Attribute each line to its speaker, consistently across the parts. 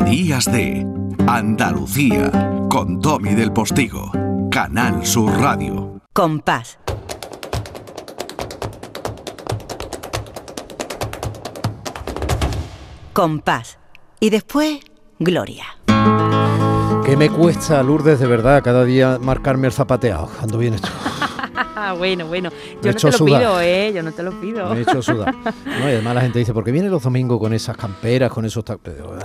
Speaker 1: Días de Andalucía con Tommy del Postigo, Canal Sur Radio.
Speaker 2: Compás. Compás. Y después, Gloria.
Speaker 3: ¿Qué me cuesta, Lourdes, de verdad, cada día marcarme el zapateado? Ando bien esto.
Speaker 4: bueno, bueno. Yo no te lo pido, ¿eh? Yo no te lo pido.
Speaker 3: Me he hecho sudar. No, y además la gente dice, ¿por qué viene los domingos con esas camperas, con esos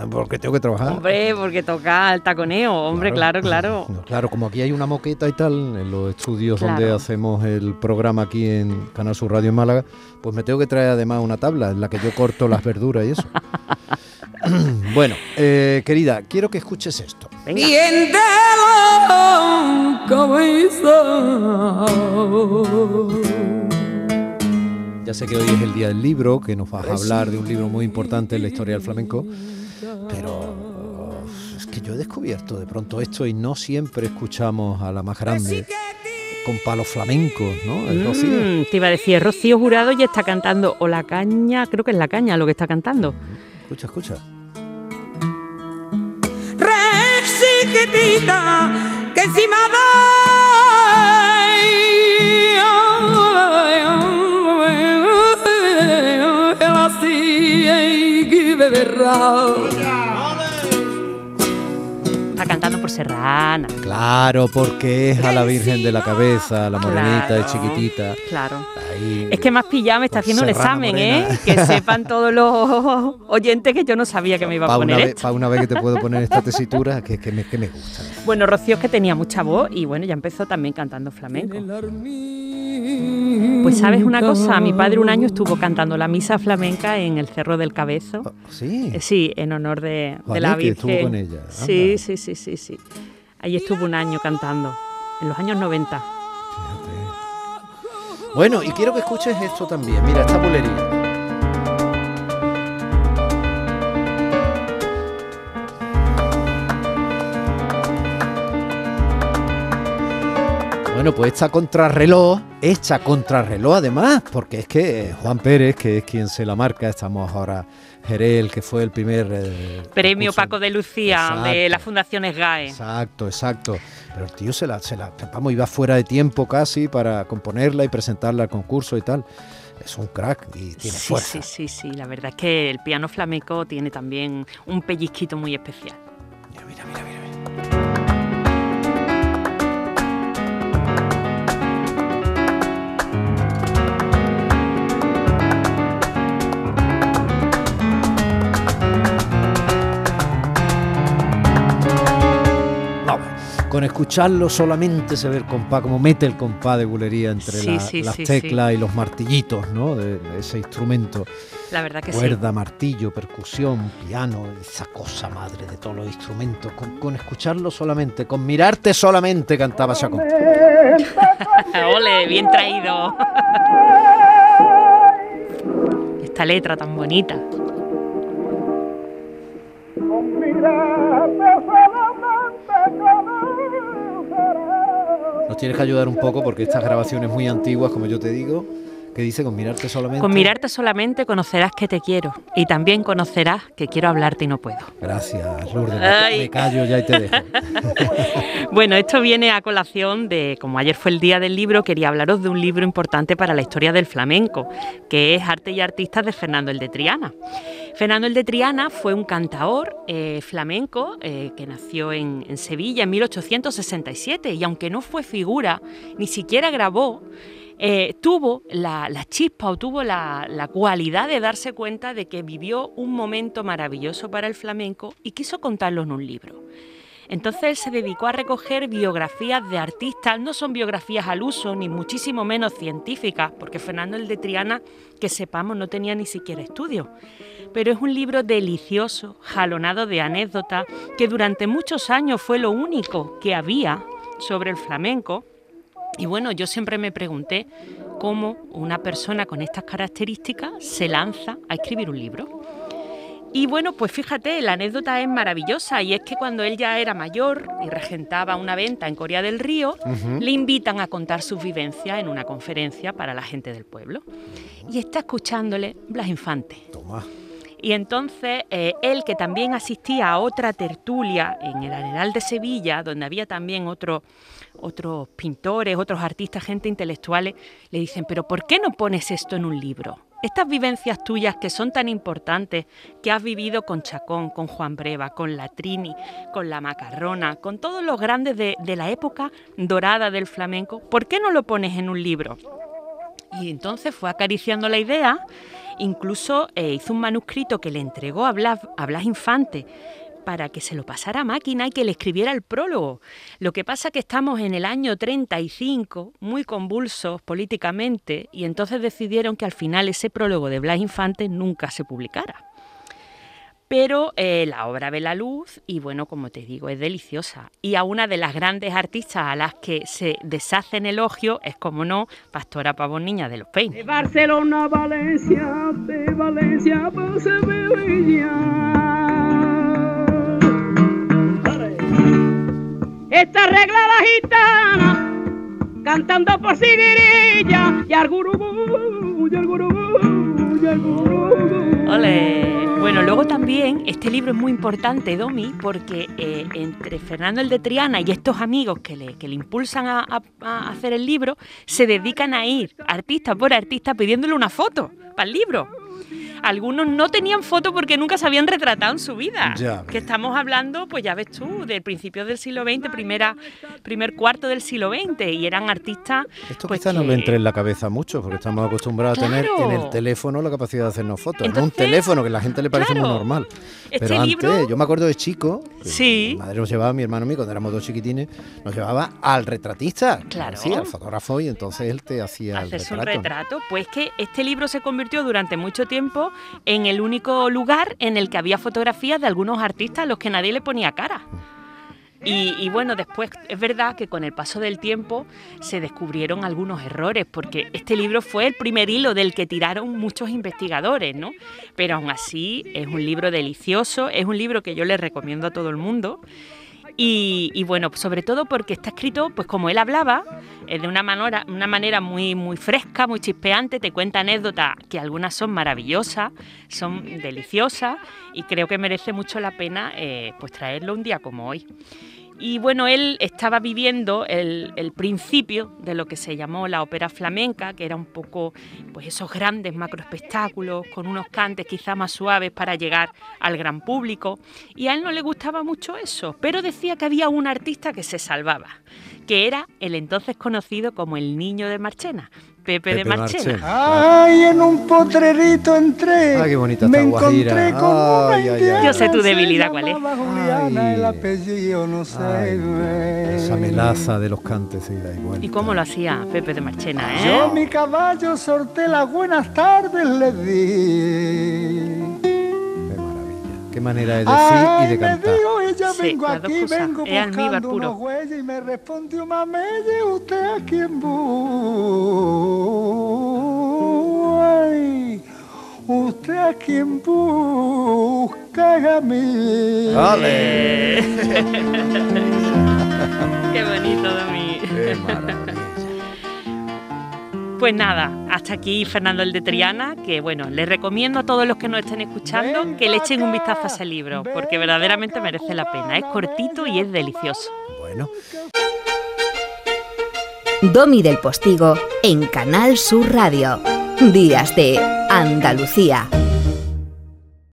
Speaker 3: Porque tengo que trabajar.
Speaker 4: Hombre, porque toca el taconeo. Hombre, claro, claro.
Speaker 3: Claro, como aquí hay una moqueta y tal, en los estudios donde hacemos el programa aquí en Canal Sur Radio en Málaga, pues me tengo que traer además una tabla en la que yo corto las verduras y eso. bueno, eh, querida, quiero que escuches esto. Ya sé que hoy es el día del libro, que nos vas a hablar de un libro muy importante en la historia del flamenco, pero es que yo he descubierto de pronto esto y no siempre escuchamos a la más grande con palos flamencos, ¿no?
Speaker 4: Mm, te iba a decir, Rocío Jurado ya está cantando, o la caña, creo que es la caña lo que está cantando.
Speaker 3: Escucha, escucha.
Speaker 5: Que encima
Speaker 4: Está cantando por Serrana.
Speaker 3: Claro, porque es a la Virgen de la Cabeza, la morenita de chiquitita.
Speaker 4: Claro. es que más pillado me está haciendo un examen, ¿eh? Que sepan todos los oyentes que yo no sabía que me iba a poner.
Speaker 3: Para una vez que te puedo poner esta tesitura, que, que, me, que me gusta.
Speaker 4: Bueno, Rocío es que tenía mucha voz y bueno, ya empezó también cantando flamenco. Pues sabes una cosa, mi padre un año estuvo cantando la misa flamenca en el Cerro del Cabezo.
Speaker 3: Ah, sí.
Speaker 4: Sí, en honor de, la Virgen.
Speaker 3: estuvo con ella.
Speaker 4: Sí, sí, sí, sí, sí. Ahí estuvo un año cantando, en los años 90.
Speaker 3: Fíjate. Bueno, y quiero que escuches esto también. Mira, esta bulería. Bueno, pues esta contrarreloj, hecha contrarreloj además, porque es que Juan Pérez, que es quien se la marca, estamos ahora Jerel, que fue el primer...
Speaker 4: Eh, Premio Paco de Lucía de la Fundación SGAE.
Speaker 3: Exacto, exacto. Pero el tío se la, se la, vamos, iba fuera de tiempo casi para componerla y presentarla al concurso y tal. Es un crack y tiene fuerza.
Speaker 4: Sí, sí, sí, la verdad es que el piano flamenco tiene también un pellizquito muy especial.
Speaker 3: mira, mira, mira. mira. Escucharlo solamente se ve el compás, como mete el compás de bulería entre las teclas y los martillitos, ¿no? De, ese instrumento.
Speaker 4: La verdad que
Speaker 3: Cuerda, martillo, percusión, piano, esa cosa madre de todos los instrumentos. Con, escucharlo solamente, con mirarte solamente, cantaba Chacón.
Speaker 4: ¡Ole! Bien traído. Esta letra tan bonita. Con mirarte
Speaker 3: tienes que ayudar un poco porque estas grabaciones muy antiguas, como yo te digo, que dice con mirarte solamente.
Speaker 4: Con mirarte solamente conocerás que te quiero y también conocerás que quiero hablarte y no puedo.
Speaker 3: Gracias, Lourdes. Me, callo ya y te dejo.
Speaker 4: bueno, esto viene a colación de, como ayer fue el día del libro, quería hablaros de un libro importante para la historia del flamenco, que es Arte y Artistas de Fernando el de Triana. Fernando el de Triana fue un cantaor eh, flamenco eh, que nació en, Sevilla en 1867 y aunque no fue figura, ni siquiera grabó, eh, tuvo la, chispa o tuvo la, cualidad de darse cuenta de que vivió un momento maravilloso para el flamenco y quiso contarlo en un libro. Entonces él se dedicó a recoger biografías de artistas, no son biografías al uso, ni muchísimo menos científicas, porque Fernando el de Triana, que sepamos, no tenía ni siquiera estudios. Pero es un libro delicioso, jalonado de anécdotas, que durante muchos años fue lo único que había sobre el flamenco y bueno, yo siempre me pregunté cómo una persona con estas características se lanza a escribir un libro. Y bueno, pues fíjate, la anécdota es maravillosa y es que cuando él ya era mayor y regentaba una venta en Corea del Río, le invitan a contar sus vivencias en una conferencia para la gente del pueblo. Y está escuchándole Blas Infante. Y entonces eh, él, que también asistía a otra tertulia en el Arenal de Sevilla, donde había también otros pintores, otros artistas, gente intelectuales, le dicen, pero ¿por qué no pones esto en un libro? Estas vivencias tuyas que son tan importantes, que has vivido con Chacón, con Juan Breva, con la Trini, con la Macarrona, con todos los grandes de, la época dorada del flamenco, ¿por qué no lo pones en un libro? Y entonces fue acariciando la idea Incluso eh, hizo un manuscrito que le entregó a Blas, Infante para que se lo pasara a máquina y que le escribiera el prólogo. Lo que pasa que estamos en el año 35, muy convulsos políticamente, y entonces decidieron que al final ese prólogo de Blas Infante nunca se publicara pero eh, la obra ve la luz y bueno, como te digo, es deliciosa. Y a una de las grandes artistas a las que se deshacen elogio es, como no, Pastora Pavón Niña de los Peines.
Speaker 5: De Barcelona, Valencia, de Valencia, Sevilla. Esta regla la gitana, cantando por Siguirilla, y al gurubú, y al gurubú, y al gurubú.
Speaker 4: ¡Ole! Bueno, luego también este libro es muy importante, Domi, porque eh, entre Fernando el de Triana y estos amigos que le, que le impulsan a, hacer el libro, se dedican a ir artista por artista pidiéndole una foto para el libro. Algunos no tenían foto porque nunca se habían retratado en su vida. que estamos hablando, pues ya ves tú, del principio del siglo XX, primera, primer cuarto del siglo XX, y eran artistas.
Speaker 3: Esto
Speaker 4: pues,
Speaker 3: quizá no le entre en la cabeza mucho, porque estamos acostumbrados a tener en el teléfono la capacidad de hacernos fotos. en un teléfono que a la gente le parece muy normal. Este Pero antes, yo me acuerdo de chico,
Speaker 4: sí.
Speaker 3: mi madre nos llevaba, mi hermano y cuando éramos dos chiquitines, nos llevaba al retratista,
Speaker 4: claro.
Speaker 3: sí, al fotógrafo, y entonces él te hacía el retrato.
Speaker 4: un retrato. Pues que este libro se convirtió durante mucho tiempo en el único lugar en el que había fotografías de algunos artistas a los que nadie le ponía cara. Y, bueno, después es verdad que con el paso del tiempo se descubrieron algunos errores, porque este libro fue el primer hilo del que tiraron muchos investigadores, ¿no? Pero aún así es un libro delicioso, es un libro que yo le recomiendo a todo el mundo. Y, bueno, sobre todo porque está escrito, pues como él hablaba, de una manera, una manera muy, muy fresca, muy chispeante, te cuenta anécdotas que algunas son maravillosas, son deliciosas y creo que merece mucho la pena eh, pues traerlo un día como hoy. Y bueno, él estaba viviendo el, principio de lo que se llamó la ópera flamenca, que era un poco pues esos grandes macroespectáculos con unos cantes quizá más suaves para llegar al gran público. Y a él no le gustaba mucho eso, pero decía que había un artista que se salvaba, que era el entonces conocido como el Niño de Marchena, Pepe, de Marchena.
Speaker 6: Ay, en un potrerito entré.
Speaker 3: Ay, qué bonita
Speaker 6: me
Speaker 3: encontré
Speaker 6: con ay,
Speaker 4: ay, Yo sé tu debilidad cuál es.
Speaker 6: el apellido no sé.
Speaker 3: esa melaza de los cantes y da igual.
Speaker 4: ¿Y cómo lo hacía Pepe de Marchena, eh?
Speaker 6: Yo mi caballo sorté las buenas tardes le di
Speaker 3: qué manera de decir y de cantar.
Speaker 6: Digo, ella
Speaker 4: sí,
Speaker 6: vengo aquí, vengo buscando unos huellas y me respondió mamelle, usted a quién busca. Usted a quién busca a mí.
Speaker 3: ¡Vale!
Speaker 4: qué bonito de mí.
Speaker 3: Qué maravilla.
Speaker 4: Pues nada, hasta aquí Fernando el de Triana, que bueno, les recomiendo a todos los que nos estén escuchando que le echen un vistazo a ese libro, porque verdaderamente merece la pena. Es cortito y es delicioso.
Speaker 3: Bueno.
Speaker 2: Domi del Postigo en Canal Sur Radio. Días de Andalucía.